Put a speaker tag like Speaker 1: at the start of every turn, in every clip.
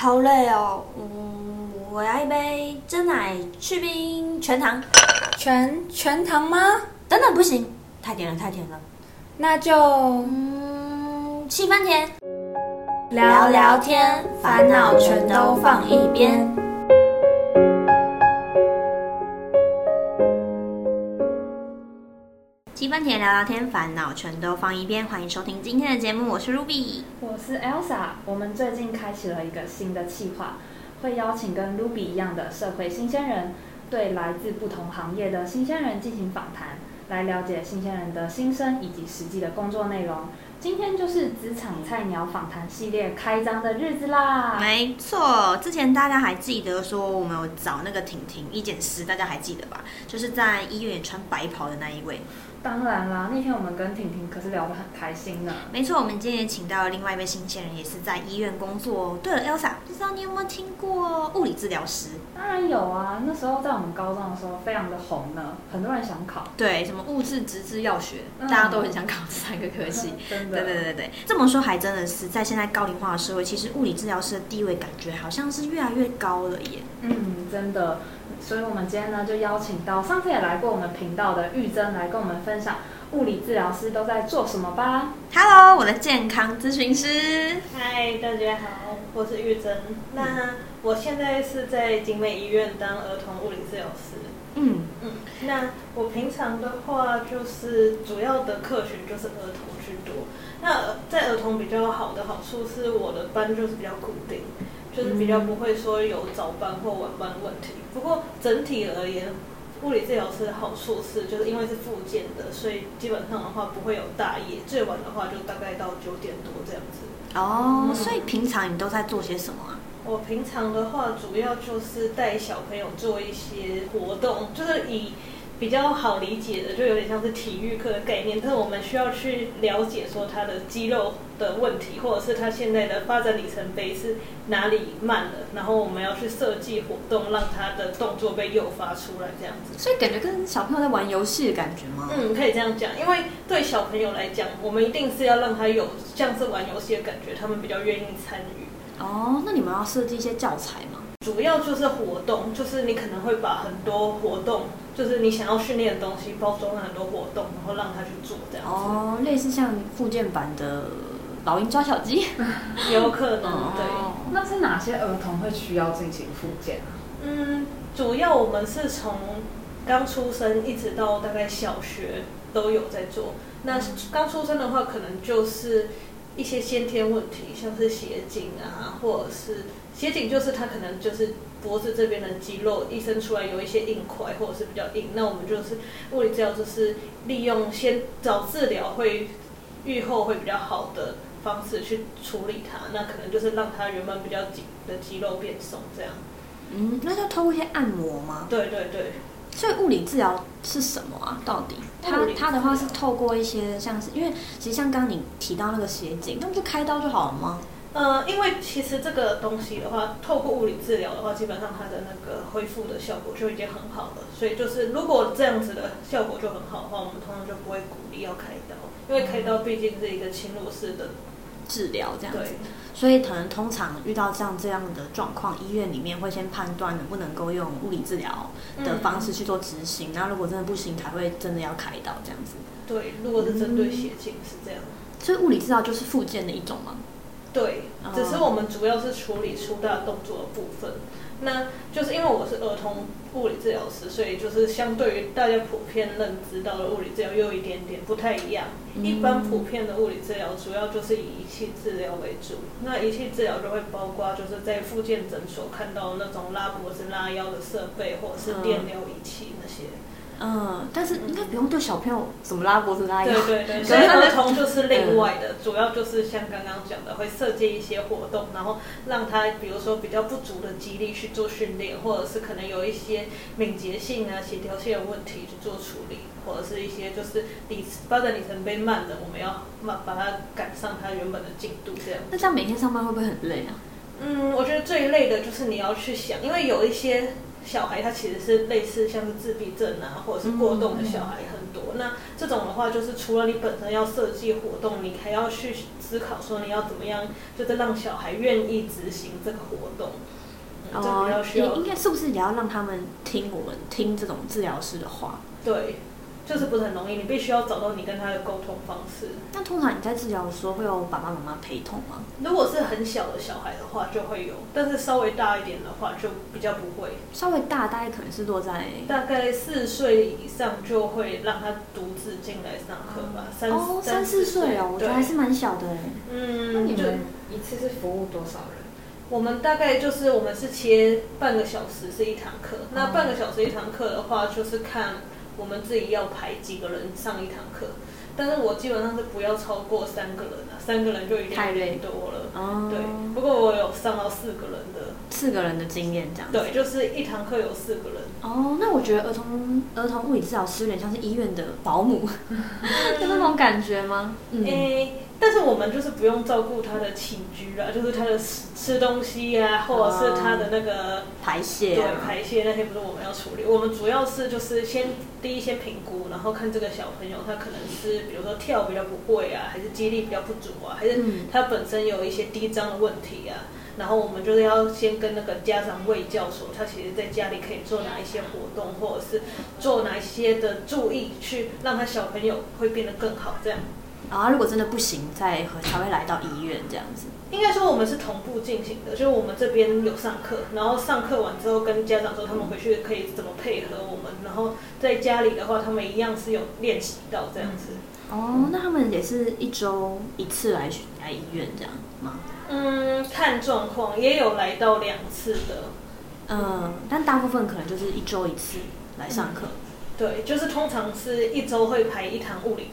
Speaker 1: 好累哦。嗯，我要一杯真奶去冰全糖。
Speaker 2: 全全糖吗？
Speaker 1: 等等，不行，太甜了，太甜了。
Speaker 2: 那就
Speaker 1: 嗯，七分甜。
Speaker 2: 聊聊天，烦恼全都放一边。
Speaker 1: 聊聊天，烦恼全都放一边。欢迎收听今天的节目，我是 Ruby。
Speaker 2: 我是 Elsa，我们最近开启了一个新的计划，会邀请跟 Ruby 一样的社会新鲜人，对来自不同行业的新鲜人进行访谈，来了解新鲜人的心声以及实际的工作内容。今天就是职场菜鸟访谈系列开张的日子啦！
Speaker 1: 没错，之前大家还记得说我们有找那个婷婷一剪师，大家还记得吧？就是在医院穿白袍的那一位。
Speaker 2: 当然啦，那天我们跟婷婷可是聊得很开心呢。
Speaker 1: 没错，我们今天也请到了另外一位新鲜人，也是在医院工作哦。对了，Elsa，不知道你有没有听过物理治疗师？
Speaker 2: 当然有啊，那时候在我们高中的时候非常的红呢，很多人想考。
Speaker 1: 对，什么物质、直至、药学，大家都很想考这三个科系。
Speaker 2: 真
Speaker 1: 的对对对对，这么说还真的是在现在高龄化的社会，其实物理治疗师的地位感觉好像是越来越高了耶。
Speaker 2: 嗯，真的。所以我们今天呢就邀请到上次也来过我们频道的玉珍来跟我们分享物理治疗师都在做什么吧。
Speaker 1: Hello，我的健康咨询师。
Speaker 3: 嗨，大家好，我是玉珍。那我现在是在景美医院当儿童物理治疗师。
Speaker 1: 嗯，
Speaker 3: 嗯，那我平常的话就是主要的客群就是儿童居多。那在儿童比较好的好处是我的班就是比较固定，就是比较不会说有早班或晚班问题。不过整体而言，物理治疗师的好处是，就是因为是复健的，所以基本上的话不会有大夜，最晚的话就大概到九点多这样子。
Speaker 1: 哦，所以平常你都在做些什么啊？
Speaker 3: 我平常的话，主要就是带小朋友做一些活动，就是以比较好理解的，就有点像是体育课的概念。但是我们需要去了解说他的肌肉的问题，或者是他现在的发展里程碑是哪里慢了，然后我们要去设计活动，让他的动作被诱发出来，这样子。
Speaker 1: 所以感觉跟小朋友在玩游戏的感觉吗？
Speaker 3: 嗯，可以这样讲，因为对小朋友来讲，我们一定是要让他有像是玩游戏的感觉，他们比较愿意参与。
Speaker 1: 哦，那你们要设计一些教材吗？
Speaker 3: 主要就是活动，就是你可能会把很多活动，就是你想要训练的东西，包装了很多活动，然后让他去做这样子。
Speaker 1: 哦，类似像附件版的老鹰抓小鸡。
Speaker 3: 有可能
Speaker 1: 哦
Speaker 3: 对。
Speaker 2: 那是哪些儿童会需要进行复健啊？
Speaker 3: 嗯，主要我们是从刚出生一直到大概小学都有在做。那刚出生的话，可能就是一些先天问题，像是斜颈啊，或者是斜颈，就是它可能就是脖子这边的肌肉一伸出来有一些硬块，或者是比较硬。那我们就是物理治疗，就是利用先早治疗会愈后会比较好的方式去处理它。那可能就是让它原本比较紧的肌肉变松，这样。
Speaker 1: 嗯，那就透过一些按摩吗？
Speaker 3: 对对对。
Speaker 1: 所以物理治疗是什么啊？到底它它的话是透过一些像是，因为其实像刚刚你提到那个斜颈，那不就开刀就好了吗？
Speaker 3: 呃，因为其实这个东西的话，透过物理治疗的话，基本上它的那个恢复的效果就已经很好了。所以就是如果这样子的效果就很好的话，我们通常就不会鼓励要开刀，因为开刀毕竟是一个侵入式的，
Speaker 1: 治疗这样子
Speaker 3: 对，
Speaker 1: 所以可能通常遇到像这样的状况，医院里面会先判断能不能够用物理治疗的方式去做执行，然后如果真的不行，才会真的要开刀这样子。
Speaker 3: 对，如果是针对斜颈是这样。
Speaker 1: 所以物理治疗就是复健的一种吗？
Speaker 3: 对
Speaker 1: 哦，
Speaker 3: 只是我们主要是处理粗大动作的部分。那就是因为我是儿童物理治疗师，所以就是相对于大家普遍认知到的物理治疗又有一点点不太一样。
Speaker 1: 嗯
Speaker 3: 一般普遍的物理治疗主要就是以仪器治疗为主，那仪器治疗就会包括就是在复健诊所看到的那种拉脖子、拉腰的设备，或者是电疗仪器那些。
Speaker 1: 嗯，但是应该不用对小朋友怎么拉脖子拉腰。
Speaker 3: 对对对，所以儿童就是另外的，主要就是像刚刚讲的，会设计一些活动，然后让他比如说比较不足的肌力去做训练，或者是可能有一些敏捷性啊、协调性的问题去做处理，或者是一些就是里发展里程碑慢的，我们要慢把它赶上它原本的进度这样。
Speaker 1: 那这样每天上班会不会很累啊？
Speaker 3: 嗯，我觉得最累的就是你要去想，因为有一些小孩他其实是类似像是自闭症啊，或者是过动的小孩很多。那这种的话，就是除了你本身要设计活动，你还要去思考说你要怎么样，就是让小孩愿意执行这个活动。嗯这比较需要
Speaker 1: 也应该是不是也要让他们听我们听这种治疗师的话？
Speaker 3: 对，就是不是很容易，你必须要找到你跟他的沟通方式。
Speaker 1: 那通常你在治疗的时候会有爸爸妈妈陪同吗？
Speaker 3: 如果是很小的小孩的话，就会有；但是稍微大一点的话，就比较不会。
Speaker 1: 稍微大，大概可能是落在
Speaker 3: 大概四岁以上就会让他独自进来上课吧，三
Speaker 1: 哦三四岁哦，我觉得还是蛮小的哎。
Speaker 2: 那
Speaker 3: 嗯，就
Speaker 2: 你们一次是服务多少人？
Speaker 3: 我们大概就是我们是切半个小时是一堂课，
Speaker 1: 哦
Speaker 3: 那半个小时一堂课的话，就是看我们自己要排几个人上一堂课，但是我基本上是不要超过三个人，三个人就已经有
Speaker 1: 太累
Speaker 3: 点多了。
Speaker 1: 哦，
Speaker 3: 对，不过我有上到四个人的，
Speaker 1: 四个人的经验这样。
Speaker 3: 对，就是一堂课有四个人。
Speaker 1: 哦，那我觉得儿童儿童物理治疗师有点像是医院的保姆，就那种感觉吗？嗯，
Speaker 3: 诶、但是我们就是不用照顾他的起居啦，就是他的吃吃东西呀、或者是他的那个、
Speaker 1: 排泄
Speaker 3: 对
Speaker 1: 啊，
Speaker 3: 排泄那些不是我们要处理，我们主要是就是先第一先评估，然后看这个小朋友他可能是比如说跳比较不会啊，还是肌力比较不还是
Speaker 1: 嗯
Speaker 3: 他本身有一些低张的问题啊。然后我们就是要先跟那个家长卫教说，他其实在家里可以做哪一些活动，或者是做哪一些的注意，去让他小朋友会变得更好，这样。
Speaker 1: 啊如果真的不行，再和才会来到医院这样子。
Speaker 3: 应该说我们是同步进行的，就是我们这边有上课，然后上课完之后跟家长说他们回去可以怎么配合我们，然后在家里的话他们一样是有练习到这样子。
Speaker 1: 哦，那他们也是一周一次来来医院这样吗？
Speaker 3: 嗯，看状况，也有来到两次的，
Speaker 1: 嗯，但大部分可能就是一周一次来上课。
Speaker 3: 对，就是通常是一周会排一堂物理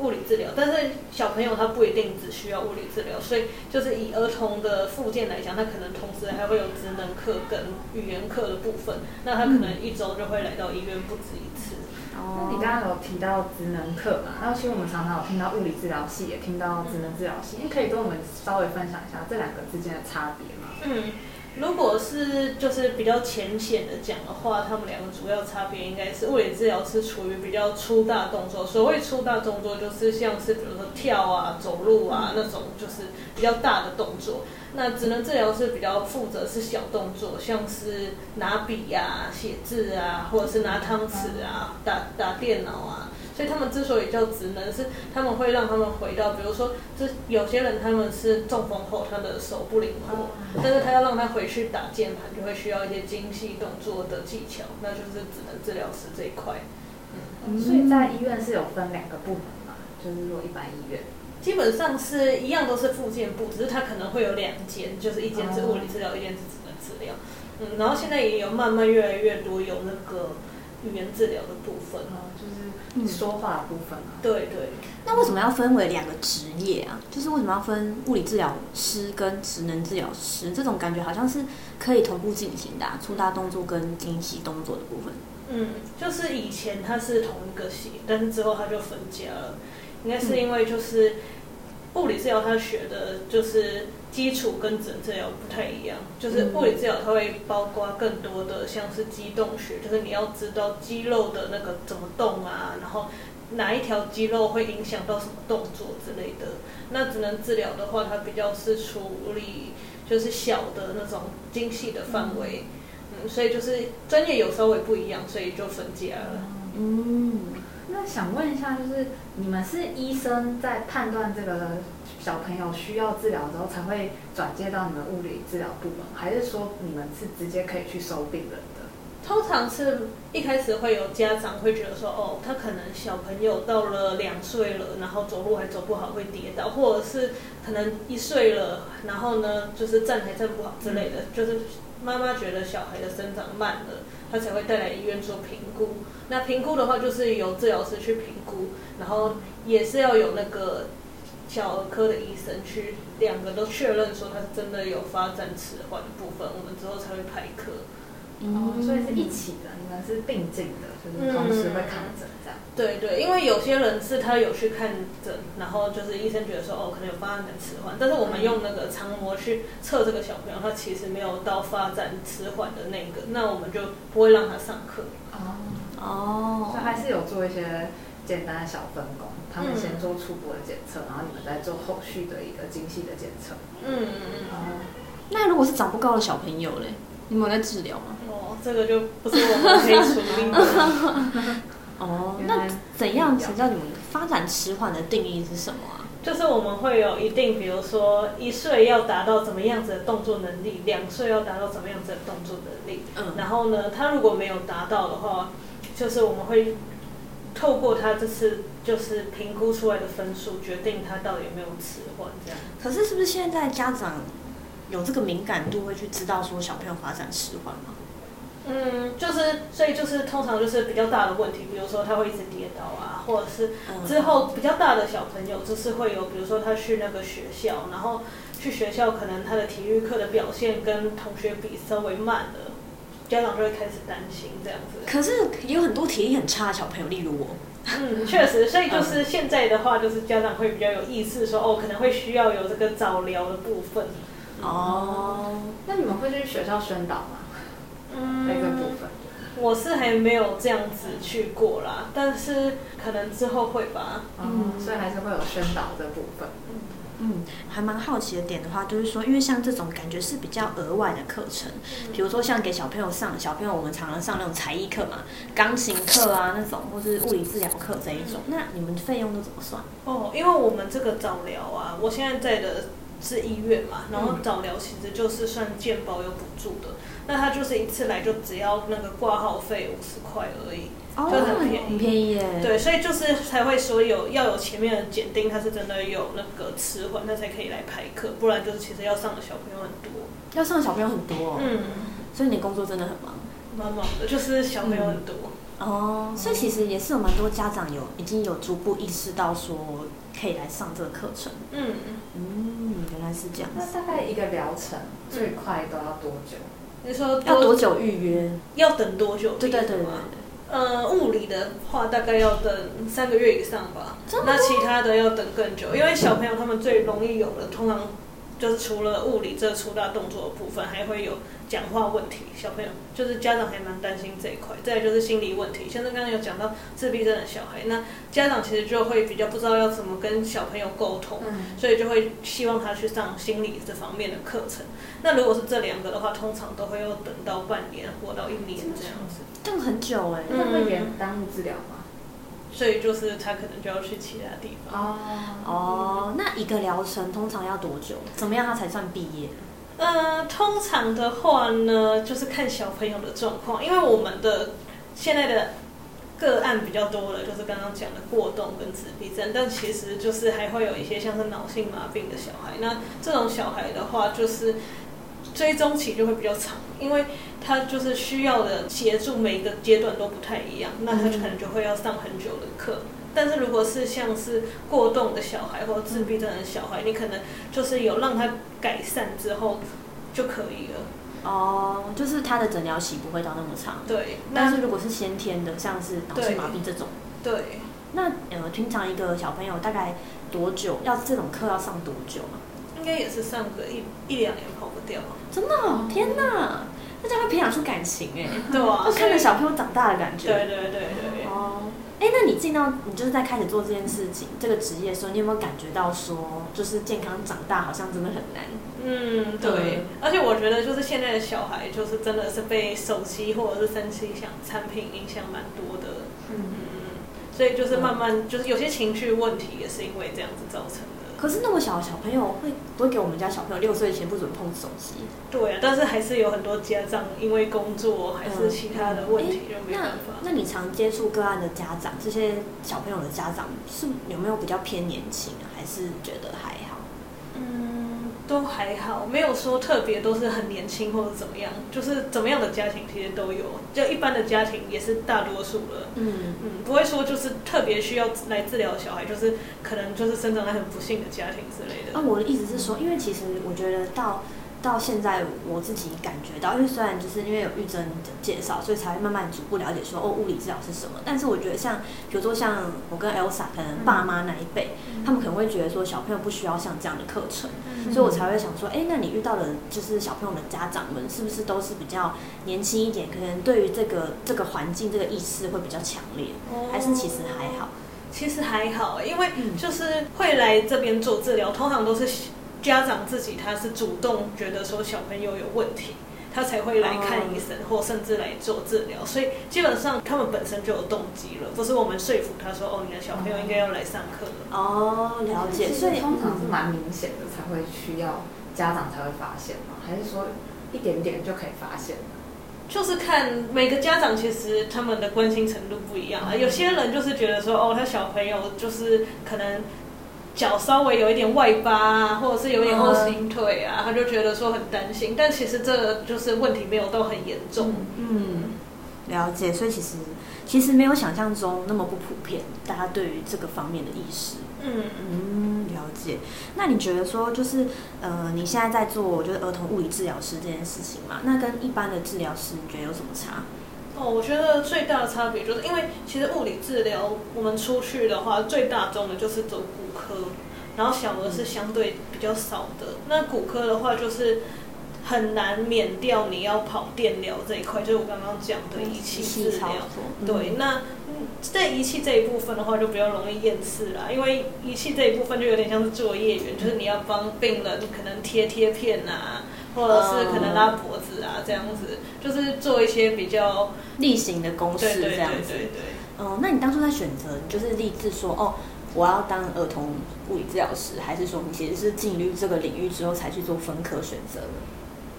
Speaker 3: 物理治疗，但是小朋友他不一定只需要物理治疗，所以就是以儿童的附件来讲，他可能同时还会有职能课跟语言课的部分，那他可能一周就会来到医院不止一次。
Speaker 2: 那你刚刚有提到职能课嘛？然后其实我们常常有听到物理治疗系，也听到职能治疗系，你可以跟我们稍微分享一下这两个之间的差别吗？
Speaker 3: 嗯，如果是就是比较浅显的讲的话，他们两个主要差别应该是物理治疗是处于比较粗大动作。所谓粗大动作，就是像是比如说跳啊、走路啊那种，就是比较大的动作。那职能治疗是比较负责是小动作，像是拿笔呀、写字啊，或者是拿汤匙啊、打打电脑啊。所以他们之所以叫职能，是他们会让他们回到，比如说，这有些人他们是中风后，他的手不灵活，但是他要让他回去打键盘，就会需要一些精细动作的技巧，那就是职能治疗师这一块。
Speaker 1: 嗯。
Speaker 2: 所以在医院是有分两个部门嘛，就是说一般医院，
Speaker 3: 基本上是一样，都是复健部，只是它可能会有两间，就是一间是物理治疗，一间是职能治疗。嗯，然后现在也有慢慢越来越多有那个语言治疗的部分。
Speaker 2: 啊，就是说话的部分嘛。
Speaker 3: 对对，
Speaker 1: 那为什么要分为两个职业啊？就是为什么要分物理治疗师跟职能治疗师？这种感觉好像是可以同步进行的、啊，粗大动作跟精细动作的部分。
Speaker 3: 嗯，就是以前它是同一个系，但是之后它就分家了。应该是因为就是物理治疗它学的就是基础跟职能治疗不太一样，就是物理治疗它会包括更多的像是肌动学，就是你要知道肌肉的那个怎么动啊，然后哪一条肌肉会影响到什么动作之类的。那只能治疗的话，它比较是处理就是小的那种精细的范围。嗯，所以就是专业有稍微不一样，所以就分家了。
Speaker 1: 嗯，
Speaker 2: 那想问一下，就是你们是医生在判断这个小朋友需要治疗之后，才会转接到你们物理治疗部门，还是说你们是直接可以去收病人的？
Speaker 3: 通常是一开始会有家长会觉得说，哦，他可能小朋友到了两岁了，然后走路还走不好会跌倒，或者是可能一岁了，然后呢就是站还站不好之类的，就是妈妈觉得小孩的生长慢了，他才会带来医院做评估。那评估的话，就是由治疗师去评估，然后也是要有那个小儿科的医生去两个都确认说他是真的有发展迟缓的部分，我们之后才会排课。
Speaker 2: 哦，所以是一起的，你们是并进的，就是同时会看诊这样。
Speaker 3: 对对，因为有些人是他有去看诊，然后就是医生觉得说哦，可能有发展迟缓，但是我们用那个长模去测这个小朋友，他其实没有到发展迟缓的那个，那我们就不会让他上课。
Speaker 2: 哦，
Speaker 1: 哦
Speaker 2: 所以还是有做一些简单的小分工，他们先做初步的检测，然后你们再做后续的一个精细的检测。
Speaker 3: 嗯嗯嗯。
Speaker 1: 那如果是长不高的小朋友嘞，你们有在治疗吗？
Speaker 3: 哦，这个就不是我们可以处理的。
Speaker 1: 哦，那怎样才叫你们发展迟缓的定义是什么啊？
Speaker 3: 就是我们会有一定，比如说一岁要达到怎么样子的动作能力，两岁要达到怎么样子的动作能力。嗯。然后呢，他如果没有达到的话，就是我们会透过他这次就是评估出来的分数，决定他到底有没有迟缓这样。
Speaker 1: 可是是不是现在家长有这个敏感度，会去知道说小朋友发展迟缓吗？
Speaker 3: 嗯，就是所以就是通常就是比较大的问题，比如说他会一直跌倒啊，或者是之后比较大的小朋友就是会有，比如说他去那个学校，然后去学校可能他的体育课的表现跟同学比稍微慢了，家长就会开始担心这样子。
Speaker 1: 可是有很多体力很差的小朋友，例如我。
Speaker 3: 嗯，确实，所以就 是现在的话，就是家长会比较有意识说，哦，可能会需要有这个早疗的部分。
Speaker 2: 哦，那你们会去学校宣导吗？嗯那个部分，
Speaker 3: 我是还没有这样子去过啦，但是可能之后会吧。
Speaker 2: 嗯，所以还是会有宣导这部分。
Speaker 1: 嗯，还蛮好奇的点的话，就是说，因为像这种感觉是比较额外的课程，比如说像给小朋友上，小朋友我们常常上那种才艺课嘛，钢琴课啊那种，或是物理治疗课这一种，那你们费用都怎么算？
Speaker 3: 哦，因为我们这个早疗啊，我现在在的是医院嘛，然后早疗其实就是算健保有补助的。那他就是一次来就只要那个挂号费五十块而已，就很便宜，
Speaker 1: 很便宜耶。
Speaker 3: 对，所以就是才会说有要有前面的检定，他是真的有那个迟缓，他才可以来排课，不然就是其实要上的小朋友很多，
Speaker 1: 要上的小朋友很多。嗯，所以你工作真的很忙，
Speaker 3: 蛮忙的，就是小朋友很多。
Speaker 1: 哦，所以其实也是有蛮多家长有已经有逐步意识到说可以来上这个课程。嗯嗯，原来是这样。
Speaker 2: 那大概一个疗程最快都要多久？
Speaker 3: 你说
Speaker 1: 要多久预约？
Speaker 3: 要等多久？
Speaker 1: 对对对对。
Speaker 3: 呃，物理的话大概要等三个月以上吧。那其他的要等更久，因为小朋友他们最容易有的，通常就是除了物理这粗大动作的部分，还会有。讲话问题，小朋友就是家长还蛮担心这一块。再就是心理问题，像是刚刚有讲到自闭症的小孩，那家长其实就会比较不知道要怎么跟小朋友沟通，所以就会希望他去上心理这方面的课程。那如果是这两个的话，通常都会要等到半年或到一年这样子，
Speaker 1: 等很久哎，
Speaker 2: 那会延耽误治疗吗？
Speaker 3: 所以就是他可能就要去其他地方。哦
Speaker 1: 哦，那一个疗程通常要多久？怎么样他才算毕业？
Speaker 3: 呃，通常的话呢，就是看小朋友的状况，因为我们的现在的个案比较多了，就是刚刚讲的过动跟自闭症，但其实就是还会有一些像是脑性麻痹的小孩。那这种小孩的话，就是追踪期就会比较长，因为他就是需要的协助每一个阶段都不太一样，那他可能就会要上很久的课。但是如果是像是过动的小孩或者自闭症的小孩，你可能就是有让他改善之后就可以了。
Speaker 1: 哦，就是他的诊疗期不会到那么长。
Speaker 3: 对。
Speaker 1: 但是如果是先天的，像是脑性麻痹这种，
Speaker 3: 对。
Speaker 1: 那呃，平常一个小朋友大概多久要这种课要上多久啊？
Speaker 3: 应该也是上个一一两年跑不掉。
Speaker 1: 真的？天哪！那这样会培养出感情哎。
Speaker 3: 对啊。
Speaker 1: 就看着小朋友长大的感觉。
Speaker 3: 对对对对。哦。
Speaker 1: 哎，那你进到你就是在开始做这件事情这个职业的时候，你有没有感觉到说，就是健康长大好像真的很难？
Speaker 3: 嗯，对。而且我觉得就是现在的小孩，就是真的是被手机或者是三 C 响产品影响蛮多的。嗯嗯嗯。所以就是慢慢就是有些情绪问题也是因为这样子造成的。
Speaker 1: 可是那么小的小朋友会不会给我们家小朋友六岁前不准碰手机？
Speaker 3: 对啊，但是还是有很多家长因为工作还是其他的问题就没办法。
Speaker 1: 那你常接触个案的家长，这些小朋友的家长是有没有比较偏年轻啊？还是觉得还好？
Speaker 3: 都还好，没有说特别都是很年轻或者怎么样，就是怎么样的家庭其实都有，就一般的家庭也是大多数了。嗯嗯，不会说就是特别需要来治疗的小孩，就是可能就是生长在很不幸的家庭之类的。
Speaker 1: 啊，我的意思是说，因为其实我觉得到。到现在我自己感觉到，因为虽然就是因为有玉珍的介绍，所以才会慢慢逐步了解说哦，物理治疗是什么。但是我觉得像比如说像我跟 Elsa 可能爸妈那一辈，他们可能会觉得说小朋友不需要像这样的课程，所以我才会想说，哎，那你遇到的就是小朋友的家长们是不是都是比较年轻一点？可能对于这个这个环境这个意识会比较强烈，还是其实还好？
Speaker 3: 其实还好，因为
Speaker 1: 嗯
Speaker 3: 就是会来这边做治疗，通常都是家长自己他是主动觉得说小朋友有问题，他才会来看医生，或甚至来做治疗。所以基本上他们本身就有动机了，不是我们说服他说哦，你的小朋友应该要来上课了。
Speaker 1: 哦，了解。所以
Speaker 2: 通常是蛮明显的才会需要家长才会发现吗？还是说一点点就可以发现？
Speaker 3: 就是看每个家长其实他们的关心程度不一样啊，有些人就是觉得说哦，他小朋友就是可能脚稍微有一点外八啊，或者是有点 O 型腿啊，他就觉得说很担心，但其实这个就是问题没有到很严重。
Speaker 1: 嗯，了解。所以其实其实没有想象中那么不普遍，大家对于这个方面的意识。
Speaker 3: 嗯，
Speaker 1: 嗯，了解。那你觉得说，就是呃，你现在在做就是儿童物理治疗师这件事情嘛？那跟一般的治疗师，你觉得有什么差？
Speaker 3: 哦，我觉得最大的差别就是因为其实物理治疗我们出去的话，最大宗的就是走骨科，然后小儿是相对比较少的。那骨科的话就是。很难免掉你要跑电疗这一块，就是我刚刚讲的仪器治疗。对，那在仪器这一部分的话，就比较容易厌世啦，因为仪器这一部分就有点像是作业员，就是你要帮病人可能贴贴片啊，或者是可能拉脖子啊这样子，就是做一些比较
Speaker 1: 例行的公式这样子。
Speaker 3: 对对对。
Speaker 1: 哦，那你当初在选择，就是立志说哦，我要当儿童物理治疗师，还是说你其实是进入这个领域之后才去做分科选择的？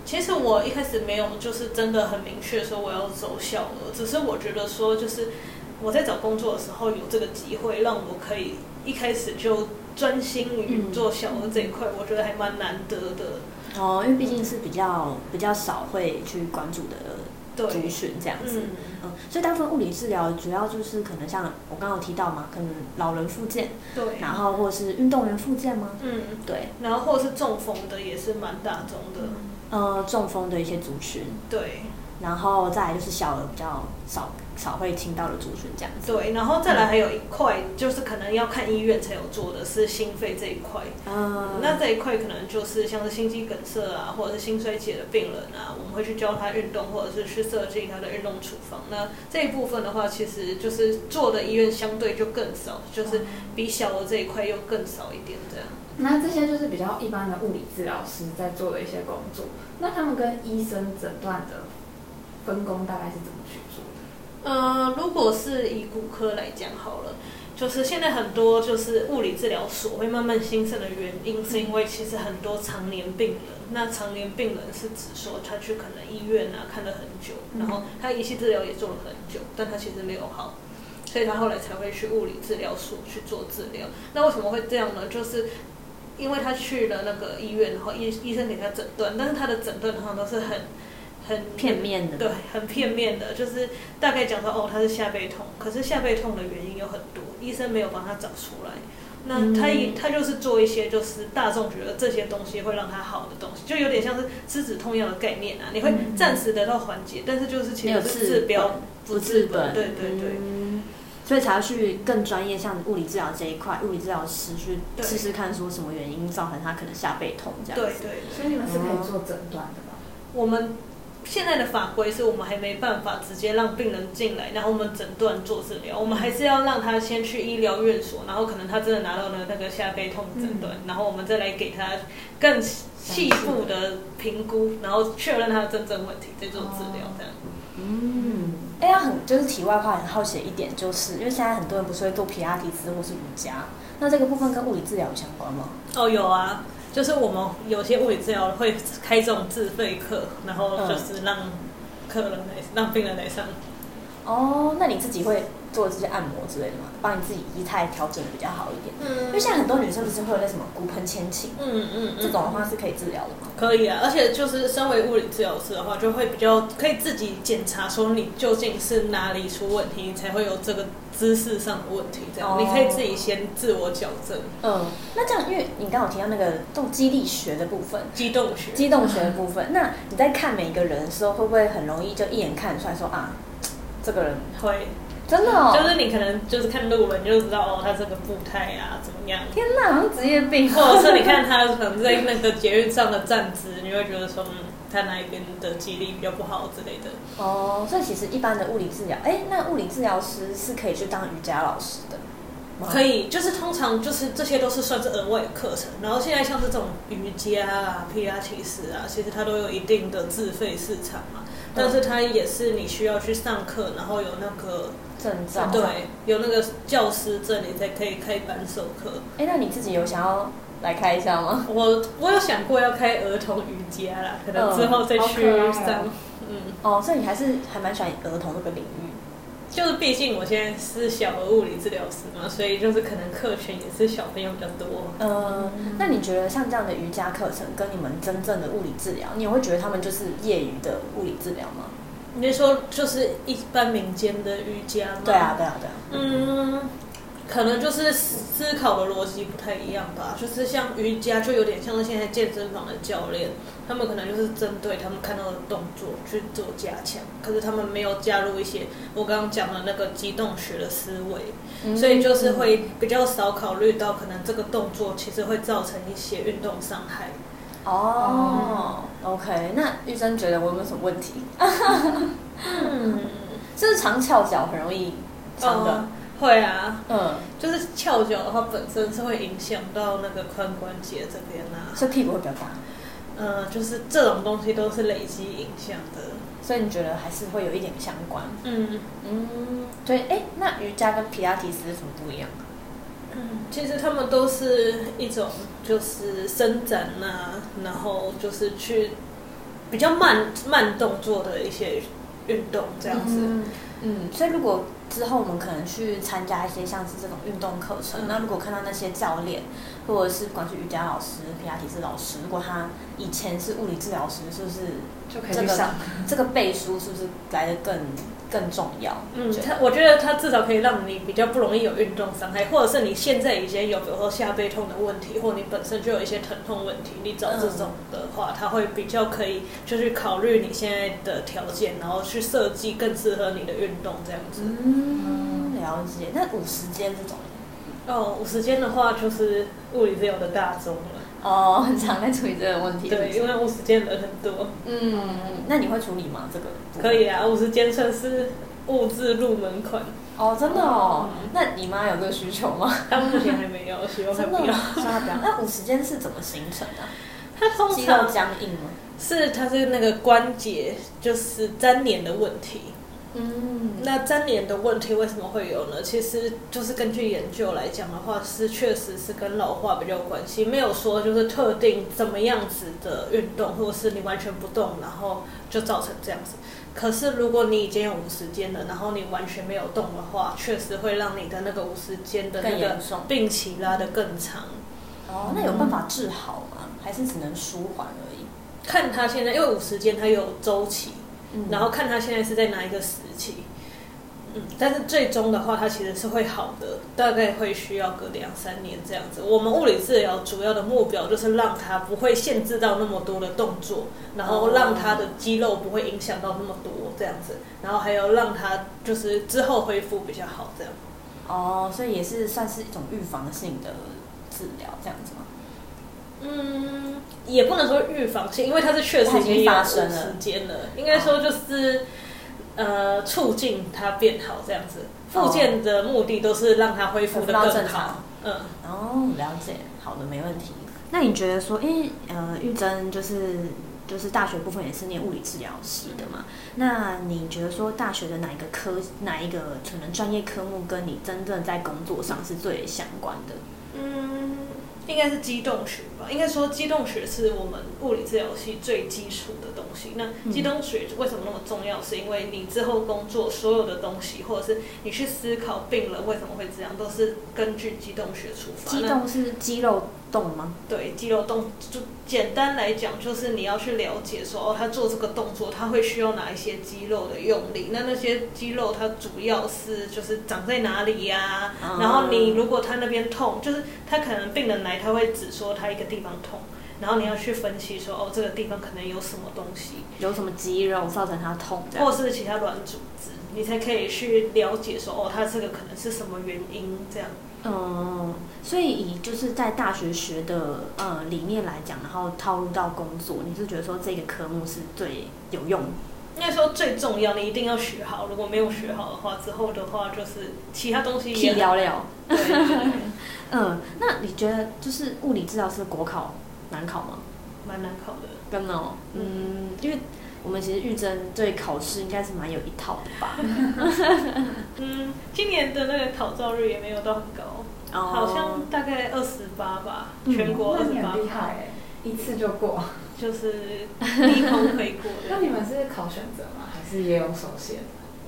Speaker 3: 其实我一开始没有，就是真的很明确说我要走小儿，只是我觉得说，就是我在找工作的时候有这个机会，让我可以一开始就专心于做小儿这一块，我觉得还蛮难得的。
Speaker 1: 哦，因为毕竟是比较比较少会去关注的族群这样子，嗯，所以大部分物理治疗主要就是可能像我刚刚有提到嘛，可能老人复健，
Speaker 3: 对，
Speaker 1: 然后或者是运动员复健吗？
Speaker 3: 嗯，
Speaker 1: 对，
Speaker 3: 然后或者是中风的也是蛮大众的。
Speaker 1: 呃，中风的一些族群，
Speaker 3: 对，
Speaker 1: 然后再来就是小儿比较少少会听到的族群这样子，
Speaker 3: 对，然后再来还有一块就是可能要看医院才有做的是心肺这一块，
Speaker 1: 嗯，
Speaker 3: 那这一块可能就是像是心肌梗塞啊，或者是心衰竭的病人啊，我们会去教他运动，或者是去设计他的运动处方。那这一部分的话，其实就是做的医院相对就更少，就是比小的这一块又更少一点这样。
Speaker 2: 那这些就是比较一般的物理治疗师在做的一些工作。那他们跟医生诊断的分工大概是怎么去做
Speaker 3: 的？呃，如果是以骨科来讲好了，就是现在很多就是物理治疗所会慢慢兴盛的原因，是因为其实很多常年病人。那常年病人是指说他去可能医院啊看了很久，然后他仪器治疗也做了很久，但他其实没有好，所以他后来才会去物理治疗所去做治疗。那为什么会这样呢？就是因为他去了那个医院，然后医医生给他诊断，但是他的诊断通常都是很很
Speaker 1: 片面的，
Speaker 3: 对，很片面的，就是大概讲说哦，他是下背痛，可是下背痛的原因有很多，医生没有帮他找出来。那他也他就是做一些就是大众觉得这些东西会让他好的东西，就有点像是吃止痛药的概念啊，你会暂时得到缓解，但是就是其实是治标不治本，对对对。
Speaker 1: 所以才要去更专业，像物理治疗这一块，物理治疗师去试试看，说什么原因造成他可能下背痛这样
Speaker 3: 子。对对。
Speaker 2: 所以你们是可以做诊断的吗？
Speaker 3: 我们现在的法规是我们还没办法直接让病人进来，然后我们诊断做治疗，我们还是要让他先去医疗院所，然后可能他真的拿到了那个下背痛诊断，然后我们再来给他更细部的评估，然后确认他的真正问题，再做治疗这样。
Speaker 1: 嗯。哎，呀，很就是题外话，很好奇一点，就是因为现在很多人不是会做皮拉提斯或是瑜伽，那这个部分跟物理治疗有相关吗？
Speaker 3: 哦，有啊，就是我们有些物理治疗会开这种自费课，然后就是让客人来，让病人来上。
Speaker 1: 哦，那你自己会做这些按摩之类的嘛？帮你自己仪态调整的比较好一点。
Speaker 3: 嗯。
Speaker 1: 因为现在很多女生不是会有那什么骨盆前倾？
Speaker 3: 嗯嗯嗯。
Speaker 1: 这种的话是可以治疗的吗？
Speaker 3: 可以啊，而且就是身为物理治疗师的话，就会比较可以自己检查说你究竟是哪里出问题，才会有这个姿势上的问题。这样，你可以自己先自我矫正。
Speaker 1: 嗯。那这样，因为你刚好提到那个动肌力学的部分，
Speaker 3: 机动学，
Speaker 1: 机动学的部分，那你在看每一个人的时候，会不会很容易就一眼看出来说啊？这个人
Speaker 3: 会
Speaker 1: 真的哦，
Speaker 3: 就是你可能就是看路人就知道哦，他这个步态啊怎么样？
Speaker 1: 天哪，好像职业病。
Speaker 3: 或者是你看他可能在那个捷运上的站姿，你会觉得说，嗯，他哪一边的肌力比较不好之类的。
Speaker 1: 哦，所以其实一般的物理治疗，哎，那物理治疗师是可以去当瑜伽老师的。
Speaker 3: 可以，就是通常就是这些都是算是额外的课程，然后现在像是这种瑜伽啊、皮拉提斯啊，其实它都有一定的自费市场嘛，但是它也是你需要去上课，然后有那个
Speaker 1: 证照。
Speaker 3: 对，有那个教师证，你才可以开班授课。
Speaker 1: 哎，那你自己有想要来开一下吗？
Speaker 3: 我我有想过要开儿童瑜伽啦，可能之后再去上。
Speaker 1: 嗯，哦，所以你还是还蛮喜欢儿童这个领域。
Speaker 3: 就是毕竟我现在是小儿物理治疗师嘛，所以就是可能课程也是小朋友比较多。
Speaker 1: 嗯，那你觉得像这样的瑜伽课程跟你们真正的物理治疗，你会觉得他们就是业余的物理治疗吗？
Speaker 3: 你说就是一般民间的瑜伽吗？
Speaker 1: 对啊，对啊，对啊。
Speaker 3: 嗯。可能就是思考的逻辑不太一样吧，就是像瑜伽就有点像是现在健身房的教练，他们可能就是针对他们看到的动作去做加强，可是他们没有加入一些我刚刚讲的那个机动学的思维，所以就是会比较少考虑到可能这个动作其实会造成一些运动伤害。
Speaker 1: 哦，OK，那玉珍觉得我有没有什么问题？嗯，就是长翘脚很容易长的。
Speaker 3: 会啊，嗯，就是翘脚的话，本身是会影响到那个髋关节这边啊，
Speaker 1: 所以屁股会比较大。
Speaker 3: 嗯，就是这种东西都是累积影响的，
Speaker 1: 所以你觉得还是会有一点相关。嗯嗯，对，哎，那瑜伽跟皮拉提斯什么不一样？
Speaker 3: 嗯，其实他们都是一种就是伸展呐，然后就是去比较慢慢动作的一些运动这样子。
Speaker 1: 嗯，所以如果之后我们可能去参加一些像是这种运动课程，那如果看到那些教练，或者是不管是瑜伽老师、皮拉提斯老师，如果他以前是物理治疗师，是不是
Speaker 2: 就可以上
Speaker 1: 这个背书，是不是来的更？更重要。
Speaker 3: 嗯，他我觉得他至少可以让你比较不容易有运动伤害，或者是你现在已经有比如说下背痛的问题，或你本身就有一些疼痛问题，你找这种的话，他会比较可以就是考虑你现在的条件，然后去设计更适合你的运动这样子。
Speaker 1: 嗯，了解。那五十间这种？
Speaker 3: 哦，五十间的话就是物理治疗的大宗了。
Speaker 1: 哦，很常在处理这个问题。
Speaker 3: 对，因为五十间人很多。
Speaker 1: 嗯，那你会处理吗？这个
Speaker 3: 可以啊，五十间算是物质入门款。
Speaker 1: 哦，真的哦。那你妈有这个需求吗？
Speaker 3: 她目前还没有，希望她不要。
Speaker 1: 希望 她不要。那五十间是怎么形成的？
Speaker 3: 它通常
Speaker 1: 肌肉僵硬吗？
Speaker 3: 是，它是那个关节就是粘连的问题。嗯，那粘连的问题为什么会有呢？其实就是根据研究来讲的话，是确实是跟老化比较有关系，没有说就是特定怎么样子的运动，或者是你完全不动，然后就造成这样子。可是如果你已经有五十肩了，然后你完全没有动的话，确实会让你的那个五十肩的那个病期拉得更长。
Speaker 1: 哦，那有办法治好吗？还是只能舒缓而已？
Speaker 3: 看他现在，因为五十肩它有周期。然后看他现在是在哪一个时期，嗯，但是最终的话，他其实是会好的，大概会需要个两三年这样子。我们物理治疗主要的目标就是让他不会限制到那么多的动作，然后让他的肌肉不会影响到那么多这样子，然后还有让他就是之后恢复比较好这样。
Speaker 1: 哦，所以也是算是一种预防性的治疗这样子吗？
Speaker 3: 嗯，也不能说预防性，因为它是确实已经发生了时间了。应该说就是，呃，促进它变好这样子。复健的目的都是让它恢复的更好。
Speaker 1: 嗯，哦，了解，好的，没问题。那你觉得说，因为，呃，玉珍就是就是大学部分也是念物理治疗系的嘛？那你觉得说大学的哪一个科哪一个可能专业科目跟你真正在工作上是最相关的？
Speaker 3: 嗯。应该是机动学吧，应该说机动学是我们物理治疗系最基础的东西。那机动学为什么那么重要？是因为你之后工作所有的东西，或者是你去思考病人为什么会这样，都是根据机动学出发。
Speaker 1: 机动是肌肉。动吗？
Speaker 3: 对，肌肉动就简单来讲，就是你要去了解说，哦，他做这个动作，他会需要哪一些肌肉的用力？那那些肌肉它主要是就是长在哪里呀？然后你如果他那边痛，就是他可能病人来，他会只说他一个地方痛，然后你要去分析说，哦，这个地方可能有什么东西，
Speaker 1: 有什么肌肉造成它痛，
Speaker 3: 或是其他软组织，你才可以去了解说，哦，它这个可能是什么原因这样。
Speaker 1: 嗯，所以以就是在大学学的呃理念来讲，然后套入到工作，你是觉得说这个科目是最有用
Speaker 3: 应该说最重要，你一定要学好。如果没有学好的话，之后的话就是其他东西
Speaker 1: 屁
Speaker 3: 也很
Speaker 1: 聊聊。嗯，那你觉得就是物理治疗师国考难考吗？
Speaker 3: 蛮难考的。
Speaker 1: 真的哦，嗯，因为我们其实玉珍对考试应该是蛮有一套的吧？
Speaker 3: 嗯，今年的那个考照率也没有到很高，
Speaker 1: 哦
Speaker 3: 好像大概二十八吧，
Speaker 1: 嗯
Speaker 3: 全国
Speaker 2: 那
Speaker 3: 二十八
Speaker 2: 你很厉害哎，一次就过。
Speaker 3: 就是低空可以过
Speaker 2: 那
Speaker 3: 的。
Speaker 2: 你们是考选择吗？还是也有手写？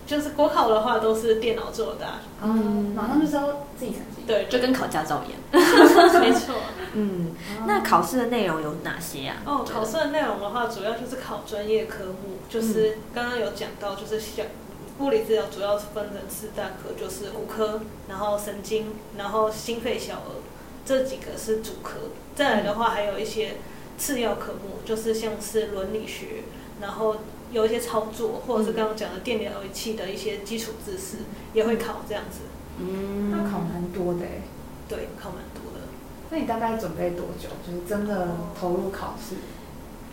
Speaker 3: 就是国考的话都是电脑做的啊、
Speaker 2: 嗯，马上就知道自己成绩。
Speaker 3: 对，
Speaker 1: 就跟考驾照一样。
Speaker 3: 没错。
Speaker 1: 嗯，那考试的内容有哪些啊？
Speaker 3: 哦，考试的内容的话，主要就是考专业科目，就是刚刚有讲到，就是像物理治疗主要是分成四大科，就是骨科，然后神经，然后心肺小儿这几个是主科。再来的话，还有一些次要科目，就是像是伦理学，然后有一些操作，或者是刚刚讲的电疗仪器的一些基础知识，也会考这样子。
Speaker 1: 嗯，
Speaker 2: 那考蛮多的哎。
Speaker 3: 对，考蛮多的。
Speaker 2: 那你大概准备多久？就是真的投入考试？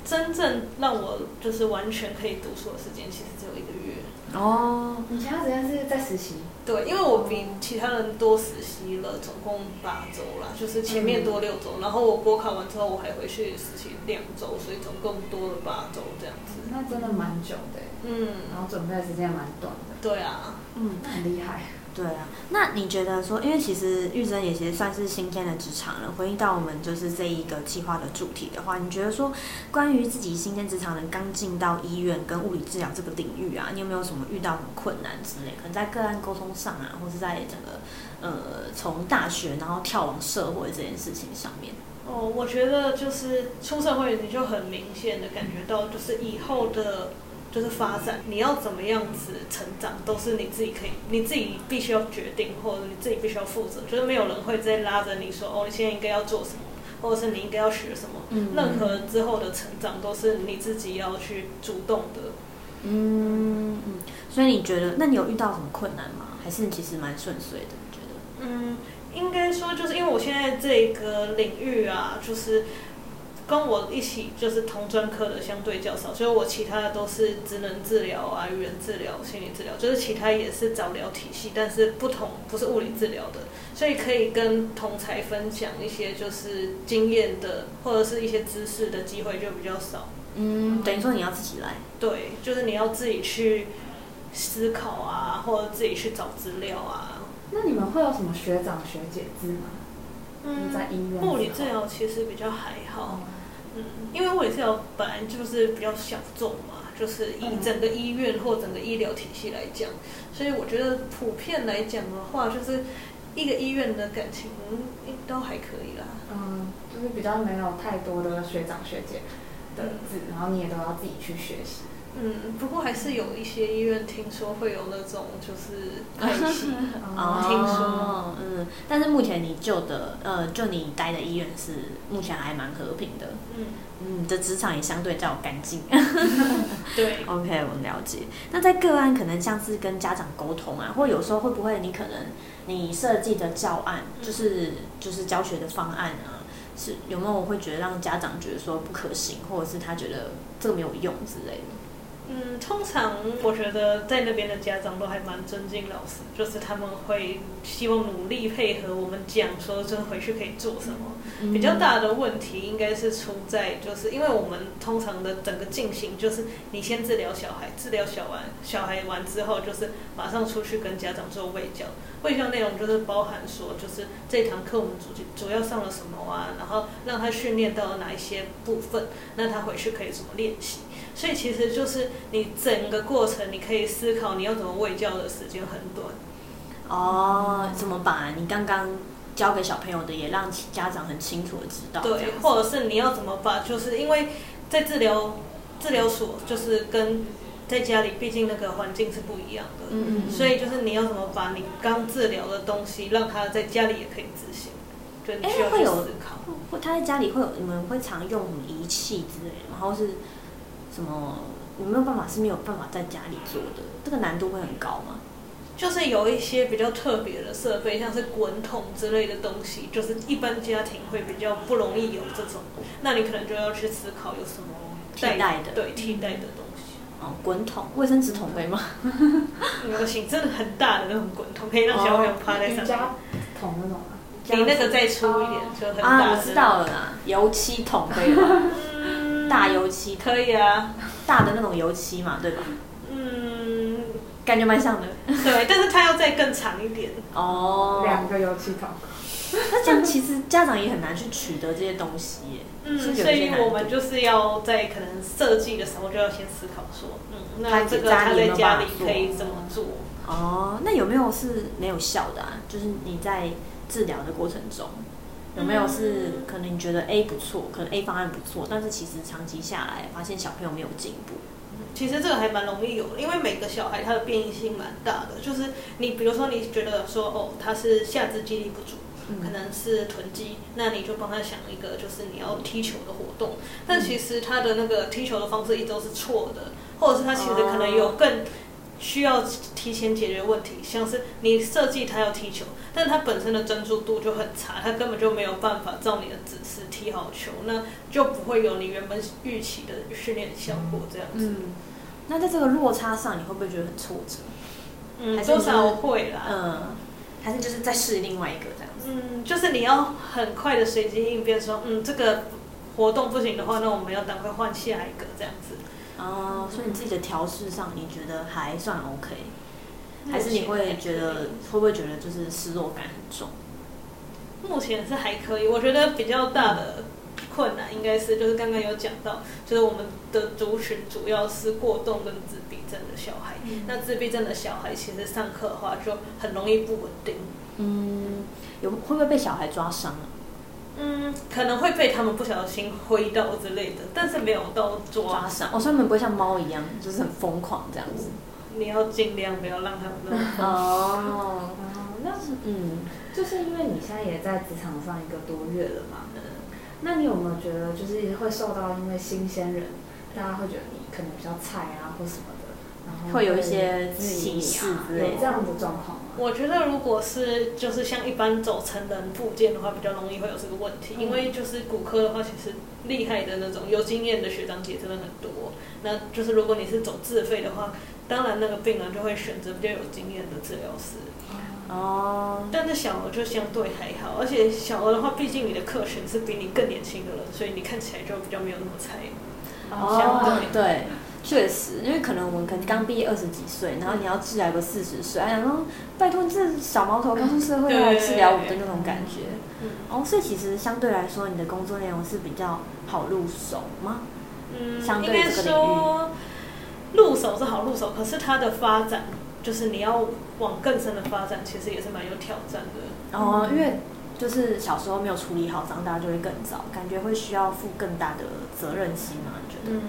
Speaker 3: 真正让我就是完全可以读书的时间，其实只有一个月。
Speaker 1: 哦，
Speaker 2: 你其他时间是在实习？
Speaker 3: 对，因为我比其他人多实习了，总共八周啦，就是前面多六周，然后我国考完之后我还回去实习两周，所以总共多了八周这样子。
Speaker 2: 那真的蛮久的哎，
Speaker 3: 嗯，
Speaker 2: 然后准备的时间蛮短的，
Speaker 3: 对啊，
Speaker 1: 嗯，
Speaker 2: 那很厉害。
Speaker 1: 对啊。那你觉得说，因为其实玉珍也其实算是新鲜的职场人，回应到我们就是这一个计划的主题的话，你觉得说，关于自己新鲜职场人刚进到医院跟物理治疗这个领域啊，你有没有什么遇到什么困难之类？可能在个案沟通上啊，或是在整个呃从大学然后跳往社会这件事情上面。
Speaker 3: 哦，我觉得就是出社会你就很明显的感觉到，就是以后的。就是发展，你要怎么样子成长，都是你自己可以，你自己必须要决定，或者你自己必须要负责。就是没有人会再拉着你说，哦，你现在应该要做什么，或者是你应该要学什么。
Speaker 1: 嗯
Speaker 3: 任何之后的成长都是你自己要去主动的。
Speaker 1: 嗯嗯，所以你觉得，那你有遇到什么困难吗？还是你其实蛮顺遂的？你觉得？
Speaker 3: 嗯，应该说就是因为我现在这个领域啊，就是跟我一起就是同专科的相对较少，所以我其他的都是职能治疗啊、语言治疗、心理治疗，就是其他也是早疗体系，但是不同不是物理治疗的，所以可以跟同才分享一些就是经验的或者是一些知识的机会就比较少。
Speaker 1: 嗯，等于说你要自己来。
Speaker 3: 对，就是你要自己去思考啊，或者自己去找资料啊。
Speaker 2: 那你们会有什么学长学姐制吗？
Speaker 3: 嗯
Speaker 2: 在医院
Speaker 3: 物理治疗其实比较还好
Speaker 2: 哦，
Speaker 3: 嗯，因为物理治疗本来就是比较小众嘛，就是以
Speaker 2: 嗯
Speaker 3: 整个医院或整个医疗体系来讲，所以我觉得普遍来讲的话，就是一个医院的感情应都还可以啦。
Speaker 2: 嗯，就是比较没有太多的学长学姐的字，然后你也都要自己去学习。
Speaker 3: 嗯，不过还是有一些医院听说会有那种就是派系，
Speaker 2: 哦
Speaker 3: 听说
Speaker 1: 嗯，但是目前你就的，呃，就你待的医院是目前还蛮和平的，
Speaker 3: 嗯，
Speaker 1: 嗯，你的职场也相对较干净。
Speaker 3: 对
Speaker 1: ，OK，我们了解。那在个案可能像是跟家长沟通啊，或有时候会不会你可能你设计的教案，就是就是教学的方案啊，是有没有会觉得让家长觉得说不可行，或者是他觉得这个没有用之类的？
Speaker 3: 嗯，通常我觉得在那边的家长都还蛮尊敬老师，就是他们会希望努力配合我们讲说，就是回去可以做什么。比较大的问题应该是出在，就是因为我们通常的整个进行就是你先治疗小孩，治疗小完小孩完之后，就是马上出去跟家长做喂教。喂教内容就是包含说，就是这堂课我们主主要上了什么啊，然后让他训练到哪一些部分，那他回去可以怎么练习。所以其实就是你整个过程，你可以思考你要怎么喂教的时间很短。
Speaker 1: 哦，怎么把你刚刚教给小朋友的也让家长很清楚的知道？
Speaker 3: 对或者是你要怎么把，就是因为在治疗治疗所，就是跟在家里，毕竟那个环境是不一样的。
Speaker 1: 嗯嗯嗯
Speaker 3: 所以就是你要怎么把你刚治疗的东西，让他在家里也可以执行，就你需要去
Speaker 1: 哎会有
Speaker 3: 思考。
Speaker 1: 会他在家里会有你们会常用什么仪器之类的？然后是什么？有没有办法是没有办法在家里做的？这个难度会很高吗？
Speaker 3: 就是有一些比较特别的设备，像是滚筒之类的东西，就是一般家庭会比较不容易有这种，那你可能就要去思考有什么
Speaker 1: 替代的
Speaker 3: 对替代的东西。
Speaker 1: 哦，滚筒、卫生纸筒可以吗？
Speaker 3: 不行真的很大的那种滚筒，可以让小朋友趴在上面。
Speaker 2: 瑜伽筒那种啊。
Speaker 3: 比那个再粗一点，就很大
Speaker 1: 啊，我知道了啦，油漆桶可以吗？
Speaker 3: 嗯
Speaker 1: 大油漆，
Speaker 3: 可以啊。
Speaker 1: 大的那种油漆嘛，对吧？
Speaker 3: 嗯，
Speaker 1: 感觉蛮像的。
Speaker 3: 对，但是它要再更长一点。
Speaker 1: 哦，
Speaker 2: 两个油漆桶。
Speaker 1: 那这样其实家长也很难去取得这些东西耶。
Speaker 3: 嗯，所以我们就是要在可能设计的时候就要先思考说，嗯，那这个他在家里可以怎么做？
Speaker 1: 哦，那有没有是没有效的啊？就是你在治疗的过程中，有没有是可能你觉得 A 不错，可能 A 方案不错，但是其实长期下来发现小朋友没有进步。
Speaker 3: 其实这个还蛮容易有的，因为每个小孩他的变异性蛮大的。就是你比如说你觉得说哦他是下肢肌力不足，可能是臀肌，那你就帮他想一个就是你要踢球的活动，但其实他的那个踢球的方式一直都是错的，或者是他其实可能有更需要提前解决问题，像是你设计他要踢球，但它本身的专注度就很差，他根本就没有办法照你的指示踢好球，那就不会有你原本预期的训练效果这样子。
Speaker 1: 嗯，那在这个落差上，你会不会觉得很挫折？
Speaker 3: 嗯，
Speaker 1: 还是你
Speaker 3: 多少会啦。
Speaker 1: 嗯，还是就是再试另外一个这样子？
Speaker 3: 嗯，就是你要很快的随机应变，说，嗯，这个活动不行的话，那我们要赶快换下一个这样子。
Speaker 1: 哦，所以你自己的调试上，你觉得还算 OK？还是你会觉得会不会觉得就是失落感很重？
Speaker 3: 目前是还可以，我觉得比较大的困难应该是就是刚刚有讲到，就是我们的族群主要是过动跟自闭症的小孩。那自闭症的小孩其实上课的话就很容易不稳定，
Speaker 1: 嗯，有会不会被小孩抓伤啊？
Speaker 3: 嗯，可能会被他们不小心挥到之类的，但是没有到抓
Speaker 1: 抓伤，哦，所以他们不会像猫一样，就是很疯狂这样子。
Speaker 3: 你要尽量不要让他们那么
Speaker 1: 哦，
Speaker 2: 哦，那是
Speaker 1: 嗯，
Speaker 2: 就是因为你现在也在职场上一个多月了嘛，那你有没有觉得就是会受到因为新鲜人，大家会觉得你可能比较菜啊或什么的，然后
Speaker 1: 会有一些歧视
Speaker 2: 啊，
Speaker 1: 之类
Speaker 2: 有这样的状况吗？
Speaker 3: 我觉得如果是就是像一般走成人附件的话，比较容易会有这个问题，
Speaker 2: 嗯。
Speaker 3: 因为就是骨科的话，其实厉害的那种有经验的学长姐真的很多。那就是如果你是走自费的话，当然那个病人就会选择比较有经验的治疗师。
Speaker 1: 哦，
Speaker 3: 但是小儿就相对还好，而且小儿的话，毕竟你的客群是比你更年轻的人，所以你看起来就比较没有那么菜。相
Speaker 1: 哦
Speaker 3: 对，
Speaker 1: 对，确实，因为可能我们可能刚毕业二十几岁，然后你要治疗个四十岁，哎，然后拜托这小毛头刚出社会来治疗我的那种感觉。
Speaker 3: 嗯
Speaker 1: 哦，所以其实相对来说，你的工作内容是比较好入手吗？
Speaker 3: 嗯，
Speaker 1: 相
Speaker 3: 应该
Speaker 1: 对这个领域
Speaker 3: 说入手是好入手，可是它的发展就是你要往更深的发展，其实也是蛮有挑战的。
Speaker 1: 哦，因为就是小时候没有处理好，长大就会更早，感觉会需要负更大的责任心嘛？你觉得？
Speaker 3: 嗯，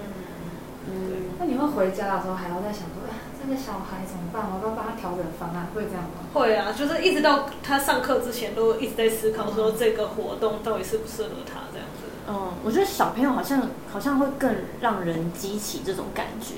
Speaker 1: 嗯，
Speaker 2: 那你会回家的时候还要再想说，哎，这个小孩怎么办？我要不要帮他调整方案？会这样吗？
Speaker 3: 会啊，就是一直到他上课之前，都一直在思考说这个活动到底适不适合他这样子。
Speaker 1: 嗯，我觉得小朋友好像好像会更让人激起这种感觉，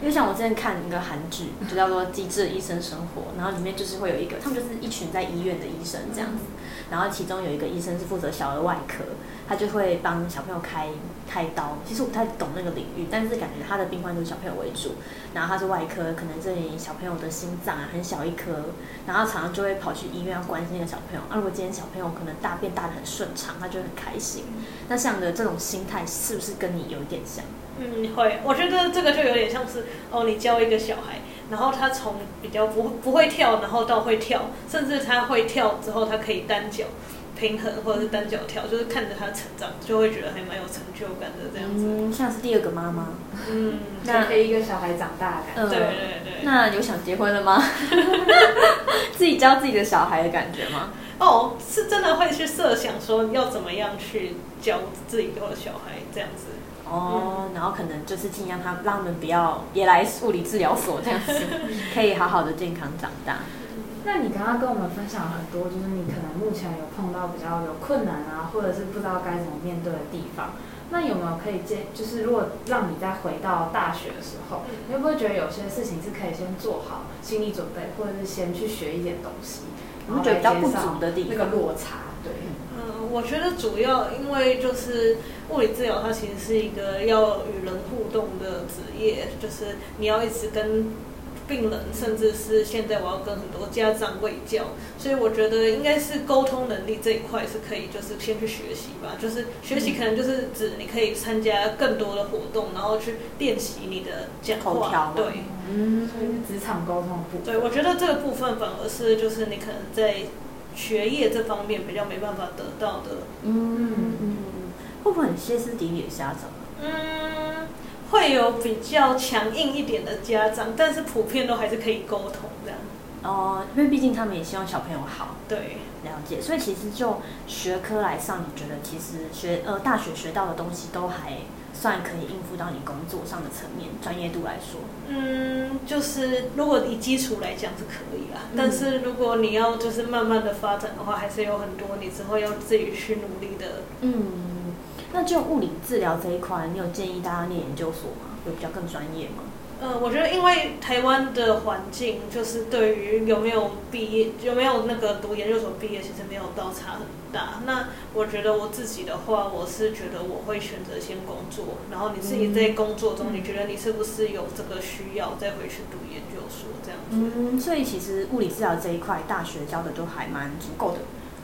Speaker 1: 因为像我之前看一个韩剧，就叫做《机智的医生生活》，然后里面就是会有一个，他们就是一群在医院的医生这样子，然后其中有一个医生是负责小儿外科，他就会帮小朋友开开刀。其实我不太懂那个领域，但是感觉他的病患都是小朋友为主，然后他是外科，可能这里小朋友的心脏啊很小一颗，然后常常就会跑去医院要关心那个小朋友。啊，如果今天小朋友可能大便大的很顺畅，他就会很开心。那这样的这种心态是不是跟你有一点像？
Speaker 3: 嗯，会，我觉得这个就有点像是哦，你教一个小孩，然后他从比较不不会跳，然后到会跳，甚至他会跳之后，他可以单脚平衡或者是单脚跳，就是看着他成长，就会觉得还蛮有成就感的这样子。
Speaker 1: 嗯，像是第二个妈妈。
Speaker 3: 嗯，
Speaker 1: 那
Speaker 2: 陪一个小孩长大的感觉。
Speaker 1: 嗯
Speaker 3: 对对对。
Speaker 1: 那有想结婚了吗？自己教自己的小孩的感觉吗？
Speaker 3: 哦，是真的会去设想说要怎么样去教自己的小孩这样子。
Speaker 1: 哦，然后可能就是尽量他让他们不要也来物理治疗所这样子，可以好好的健康长大。
Speaker 2: 那你刚刚跟我们分享了很多，就是你可能目前有碰到比较有困难啊，或者是不知道该怎么面对的地方。那有没有可以建，就是如果让你再回到大学的时候，你会不会觉得有些事情是可以先做好心理准备，或者是先去学一点东西，
Speaker 1: 然后觉得比较不足的地
Speaker 2: 那个？落差？对，
Speaker 3: 嗯，我觉得主要因为就是物理治疗，它其实是一个要与人互动的职业，就是你要一直跟病人，甚至是现在我要跟很多家长喂教，所以我觉得应该是沟通能力这一块是可以，就是先去学习吧。就是学习可能就是指你可以参加更多的活动，然后去练习你的讲话
Speaker 1: 口。
Speaker 3: 对，
Speaker 2: 嗯，所以是职场沟通的部分。
Speaker 3: 对，我觉得这个部分反而是就是你可能在学业这方面比较没办法得到的。
Speaker 1: 嗯嗯，会不会很歇斯底里的家长？
Speaker 3: 嗯，会有比较强硬一点的家长，但是普遍都还是可以沟通这样。
Speaker 1: 哦，因为毕竟他们也希望小朋友好。
Speaker 3: 对，
Speaker 1: 了解，所以其实就学科来上，你觉得其实学呃大学学到的东西都还算可以应付到你工作上的层面，专业度来说。
Speaker 3: 嗯，就是如果以基础来讲是可以啦，
Speaker 1: 嗯
Speaker 3: 但是如果你要就是慢慢的发展的话，还是有很多你之后要自己去努力的。
Speaker 1: 嗯，那就物理治疗这一块，你有建议大家念研究所吗？有比较更专业吗？
Speaker 3: 呃，我觉得因为台湾的环境，就是对于有没有毕业、有没有那个读研究所毕业，其实没有倒差很大。那我觉得我自己的话，我是觉得我会选择先工作，然后你自己在工作中，你觉得你是不是有这个需要，再回去读研究所这样子。
Speaker 1: 嗯，所以其实物理治疗这一块，大学教的都还蛮足够的。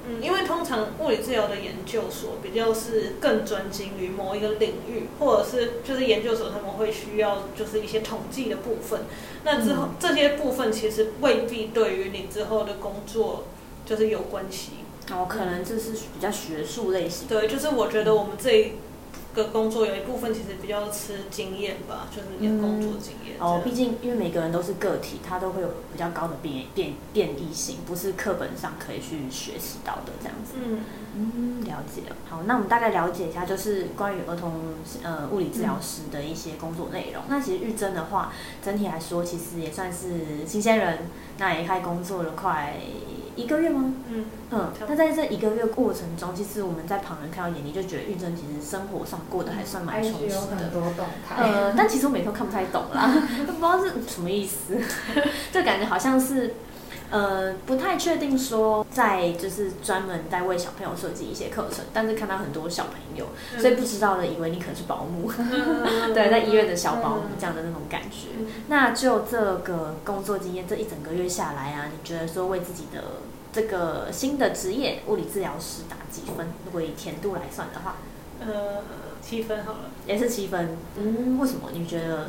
Speaker 3: 嗯，因为通常物理治疗的研究所比较是更专精于某一个领域，或者是就是研究所他们会需要就是一些统计的部分。那之后、
Speaker 1: 嗯
Speaker 3: 这些部分其实未必对于你之后的工作就是有关系。
Speaker 1: 哦，可能这是比较学术类型。
Speaker 3: 对，就是我觉得我们这一个工作有一部分其实比较吃经验吧，就是你的工作经验。
Speaker 1: 哦，毕竟因为每个人都是个体，他都会有比较高的变变变异性，不是课本上可以去学习到的这样子。
Speaker 3: 嗯
Speaker 1: 嗯，了解了。好，那我们大概了解一下，就是关于儿童呃物理治疗师的一些工作内容。那其实玉珍的话，整体来说其实也算是新鲜人，那也开工作了快一个月吗？
Speaker 3: 嗯，
Speaker 1: 嗯那在这一个月过程中，其实我们在旁人看到眼里就觉得玉珍其实生活上过得还算蛮充实的。
Speaker 2: 有很多动态。
Speaker 1: 呃，但其实我每次都看不太懂啦，都 不知道是什么意思，就感觉好像是，呃，不太确定说在就是专门在为小朋友设计一些课程，但是看到很多小朋友，所以不知道的以为你可能是保姆，
Speaker 3: 嗯
Speaker 1: 对，在医院的小保姆这样的那种感觉。
Speaker 3: 嗯
Speaker 1: 那就这个工作经验，这一整个月下来啊，你觉得说为自己的这个新的职业物理治疗师打几分？如果以甜度来算的话，
Speaker 3: 呃，七分好了。
Speaker 1: 也是七分。嗯，为什么？你觉得？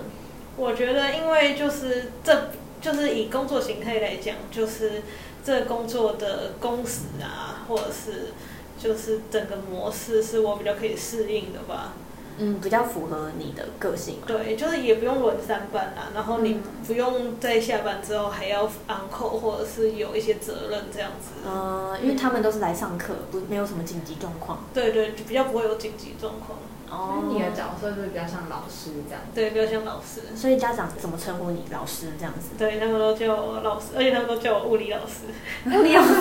Speaker 3: 我觉得，因为就是这就是以工作形态来讲，就是这工作的工时啊，或者是就是整个模式是我比较可以适应的吧。
Speaker 1: 嗯，比较符合你的个性嘛。
Speaker 3: 对，就是也不用轮三班啦，然后你
Speaker 1: 嗯
Speaker 3: 不用在下班之后还要 on call，或者是有一些责任这样子。
Speaker 1: 嗯，因为他们都是来上课，不没有什么紧急状况。
Speaker 3: 对对，就比较不会有紧急状况。
Speaker 1: 哦
Speaker 2: 你的角色就是比较像老师这样。
Speaker 3: 对，比较像老师。
Speaker 1: 所以家长怎么称呼你？老师这样子。
Speaker 3: 对，他们都叫我老师，而且他们都叫我物理老师。
Speaker 1: 物理老师，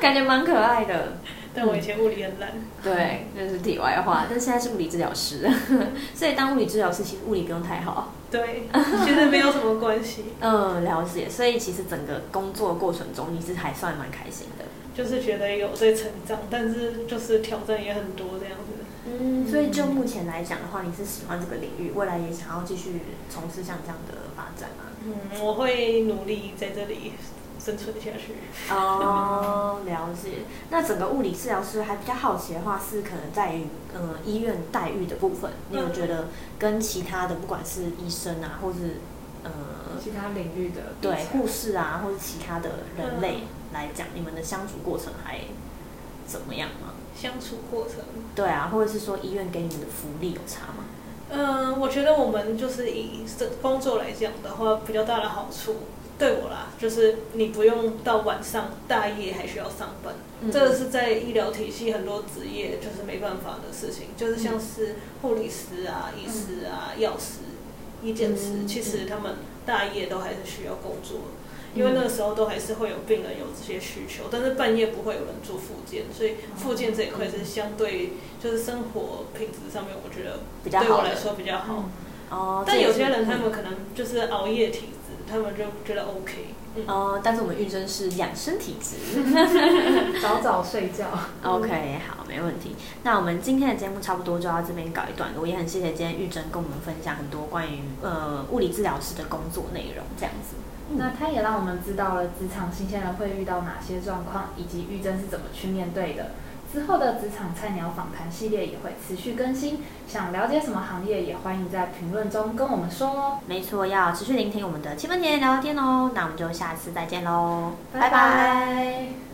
Speaker 1: 感觉蛮可爱的。
Speaker 3: 但我以前物理很烂。
Speaker 1: 对，这是题外话。但现在是物理治疗师，所以当物理治疗师其实物理不用太好。
Speaker 3: 对，其实没有什么关系。
Speaker 1: 嗯，了解。所以其实整个工作过程中，你是还算蛮开心的。
Speaker 3: 就是觉得有在成长，但是就是挑战也很多这样子。
Speaker 1: 嗯，所以就目前来讲的话，你是喜欢这个领域，未来也想要继续从事像这样的发展吗？
Speaker 3: 嗯，我会努力在这里生存下去。
Speaker 1: 哦，了解。那整个物理治疗师还比较好奇的话，是可能在于呃医院待遇的部分，你有觉得跟其他的不管是医生啊，或是呃
Speaker 2: 其他领域的
Speaker 1: 对护士啊，或者其他的人类来讲，你们的相处过程还怎么样吗？
Speaker 3: 相处过程，
Speaker 1: 对啊，或者是说医院给你们的福利有差吗？
Speaker 3: 嗯、我觉得我们就是以这工作来讲的话，比较大的好处。对我啦，就是你不用到晚上大夜还需要上班，
Speaker 1: 嗯
Speaker 3: 这个是在医疗体系很多职业就是没办法的事情，就是像是护理师啊、医师啊、药师、医检师，
Speaker 1: 嗯
Speaker 3: 其实他们大夜都还是需要工作，因为那个时候都还是会有病人有这些需求，但是半夜不会有人做复健，所以复健这一块是相对就是生活品质上面，我觉得
Speaker 1: 比较好的
Speaker 3: 对我来说比较好。
Speaker 1: 哦，
Speaker 3: 但有些人他
Speaker 1: 们
Speaker 3: 们可能就是熬夜体质，他们就觉得 OK。
Speaker 1: 哦，但是我们玉珍是养生体质。
Speaker 2: 早早睡觉。
Speaker 1: OK，好，没问题。那我们今天的节目差不多就到这边搞一段落，也很谢谢今天玉珍跟我们分享很多关于呃物理治疗师的工作内容，这样子。
Speaker 2: 那他也让我们知道了职场新鲜人会遇到哪些状况，以及玉珍是怎么去面对的。之后的职场菜鸟访谈系列也会持续更新，想了解什么行业，也欢迎在评论中跟我们说哦。
Speaker 1: 没错，要持续聆听我们的七分甜聊聊天哦。那我们就下次再见喽，
Speaker 2: 拜拜